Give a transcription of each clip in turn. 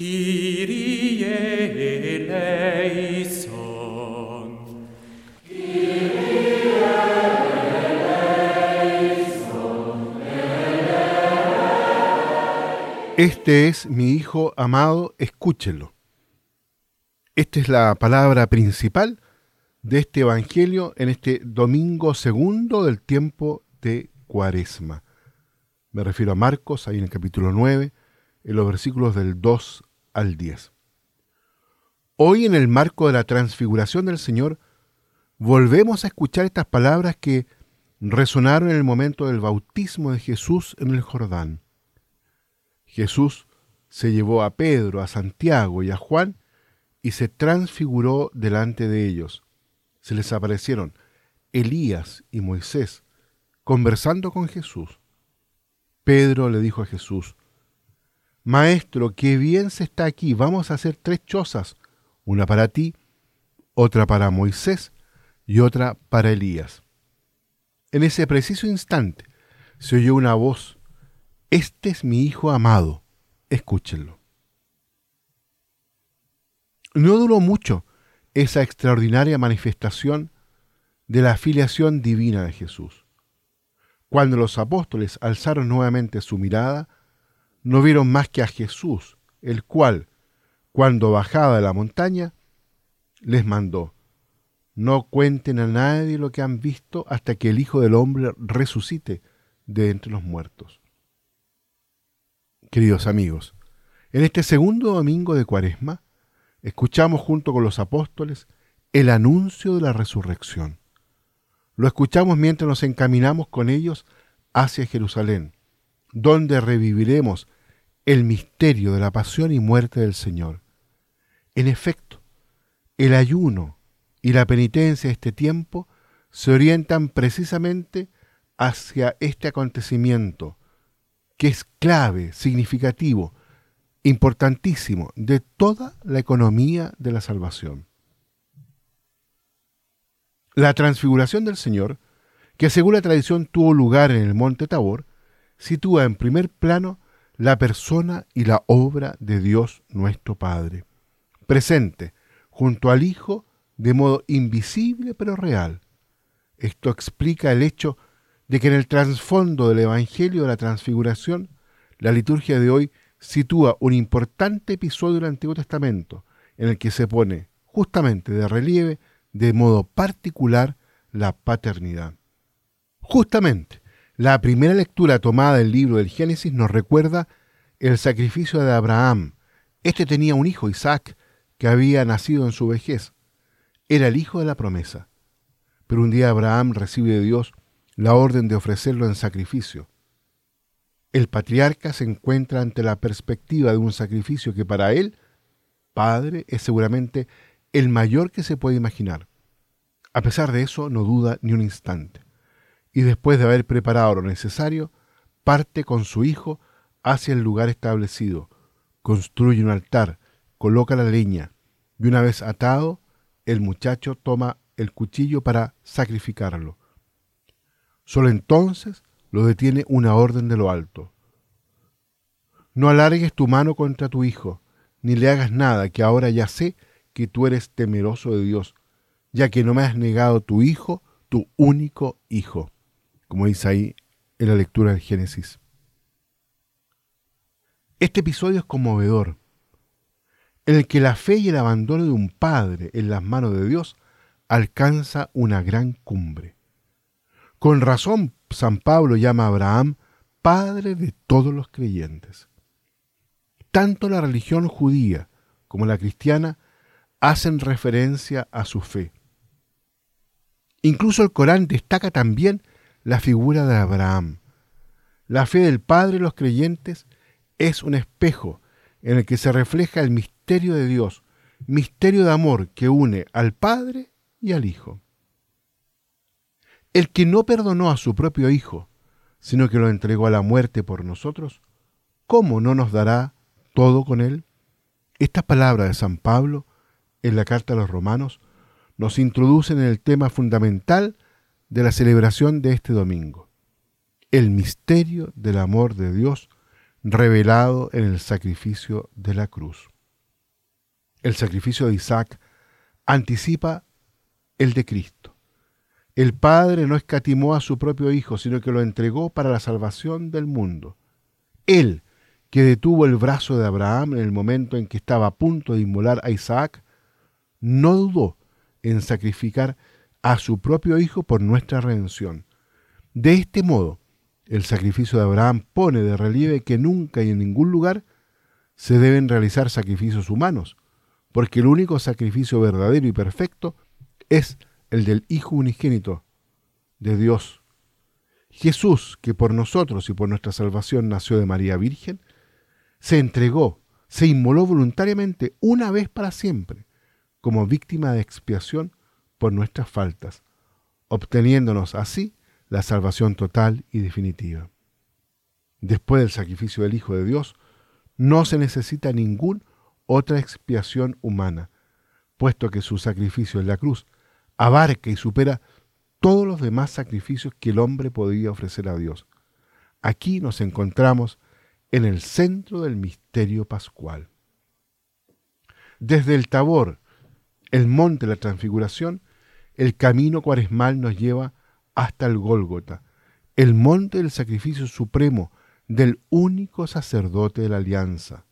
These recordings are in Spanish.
Kyrie. Este es mi Hijo amado, escúchenlo. Esta es la palabra principal de este Evangelio en este domingo segundo del tiempo de Cuaresma. Me refiero a Marcos, ahí en el capítulo 9, en los versículos del 2 al 10. Hoy en el marco de la transfiguración del Señor, volvemos a escuchar estas palabras que resonaron en el momento del bautismo de Jesús en el Jordán. Jesús se llevó a Pedro, a Santiago y a Juan y se transfiguró delante de ellos. Se les aparecieron Elías y Moisés conversando con Jesús. Pedro le dijo a Jesús, Maestro, qué bien se está aquí, vamos a hacer tres chozas, una para ti, otra para Moisés y otra para Elías. En ese preciso instante se oyó una voz este es mi Hijo amado, escúchenlo. No duró mucho esa extraordinaria manifestación de la afiliación divina de Jesús. Cuando los apóstoles alzaron nuevamente su mirada, no vieron más que a Jesús, el cual, cuando bajaba de la montaña, les mandó, no cuenten a nadie lo que han visto hasta que el Hijo del Hombre resucite de entre los muertos queridos amigos, en este segundo domingo de Cuaresma, escuchamos junto con los apóstoles el anuncio de la resurrección. Lo escuchamos mientras nos encaminamos con ellos hacia Jerusalén, donde reviviremos el misterio de la pasión y muerte del Señor. En efecto, el ayuno y la penitencia de este tiempo se orientan precisamente hacia este acontecimiento que es clave, significativo, importantísimo de toda la economía de la salvación. La transfiguración del Señor, que según la tradición tuvo lugar en el monte Tabor, sitúa en primer plano la persona y la obra de Dios nuestro Padre, presente junto al Hijo de modo invisible pero real. Esto explica el hecho de que en el trasfondo del Evangelio de la Transfiguración, la liturgia de hoy sitúa un importante episodio del Antiguo Testamento en el que se pone justamente de relieve de modo particular la paternidad. Justamente, la primera lectura tomada del libro del Génesis nos recuerda el sacrificio de Abraham. Este tenía un hijo, Isaac, que había nacido en su vejez. Era el hijo de la promesa. Pero un día Abraham recibe de Dios la orden de ofrecerlo en sacrificio. El patriarca se encuentra ante la perspectiva de un sacrificio que para él, padre, es seguramente el mayor que se puede imaginar. A pesar de eso, no duda ni un instante. Y después de haber preparado lo necesario, parte con su hijo hacia el lugar establecido, construye un altar, coloca la leña, y una vez atado, el muchacho toma el cuchillo para sacrificarlo. Solo entonces lo detiene una orden de lo alto. No alargues tu mano contra tu hijo, ni le hagas nada, que ahora ya sé que tú eres temeroso de Dios, ya que no me has negado tu hijo, tu único hijo, como dice ahí en la lectura del Génesis. Este episodio es conmovedor, en el que la fe y el abandono de un padre en las manos de Dios alcanza una gran cumbre. Con razón, San Pablo llama a Abraham padre de todos los creyentes. Tanto la religión judía como la cristiana hacen referencia a su fe. Incluso el Corán destaca también la figura de Abraham. La fe del Padre de los creyentes es un espejo en el que se refleja el misterio de Dios, misterio de amor que une al Padre y al Hijo. El que no perdonó a su propio Hijo, sino que lo entregó a la muerte por nosotros, ¿cómo no nos dará todo con él? Esta palabra de San Pablo en la carta a los romanos nos introducen en el tema fundamental de la celebración de este domingo, el misterio del amor de Dios revelado en el sacrificio de la cruz. El sacrificio de Isaac anticipa el de Cristo. El Padre no escatimó a su propio Hijo, sino que lo entregó para la salvación del mundo. Él, que detuvo el brazo de Abraham en el momento en que estaba a punto de inmolar a Isaac, no dudó en sacrificar a su propio Hijo por nuestra redención. De este modo, el sacrificio de Abraham pone de relieve que nunca y en ningún lugar se deben realizar sacrificios humanos, porque el único sacrificio verdadero y perfecto es el del Hijo unigénito de Dios. Jesús, que por nosotros y por nuestra salvación nació de María Virgen, se entregó, se inmoló voluntariamente una vez para siempre, como víctima de expiación por nuestras faltas, obteniéndonos así la salvación total y definitiva. Después del sacrificio del Hijo de Dios, no se necesita ninguna otra expiación humana, puesto que su sacrificio en la cruz abarca y supera todos los demás sacrificios que el hombre podía ofrecer a Dios. Aquí nos encontramos en el centro del misterio pascual. Desde el Tabor, el monte de la transfiguración, el camino cuaresmal nos lleva hasta el Gólgota, el monte del sacrificio supremo del único sacerdote de la alianza.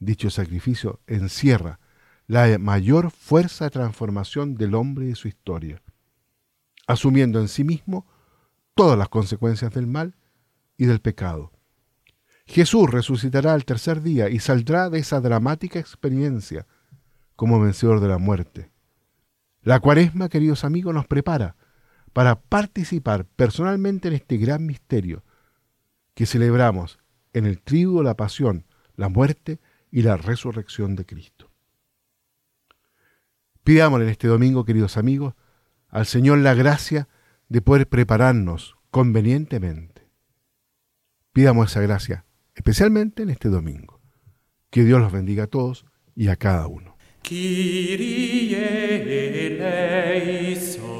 Dicho sacrificio encierra la mayor fuerza de transformación del hombre y de su historia, asumiendo en sí mismo todas las consecuencias del mal y del pecado. Jesús resucitará al tercer día y saldrá de esa dramática experiencia como vencedor de la muerte. La cuaresma, queridos amigos, nos prepara para participar personalmente en este gran misterio que celebramos en el trigo, la pasión, la muerte y la resurrección de Cristo. Pidámosle en este domingo, queridos amigos, al Señor la gracia de poder prepararnos convenientemente. Pidamos esa gracia, especialmente en este domingo. Que Dios los bendiga a todos y a cada uno. Kyrie eleison.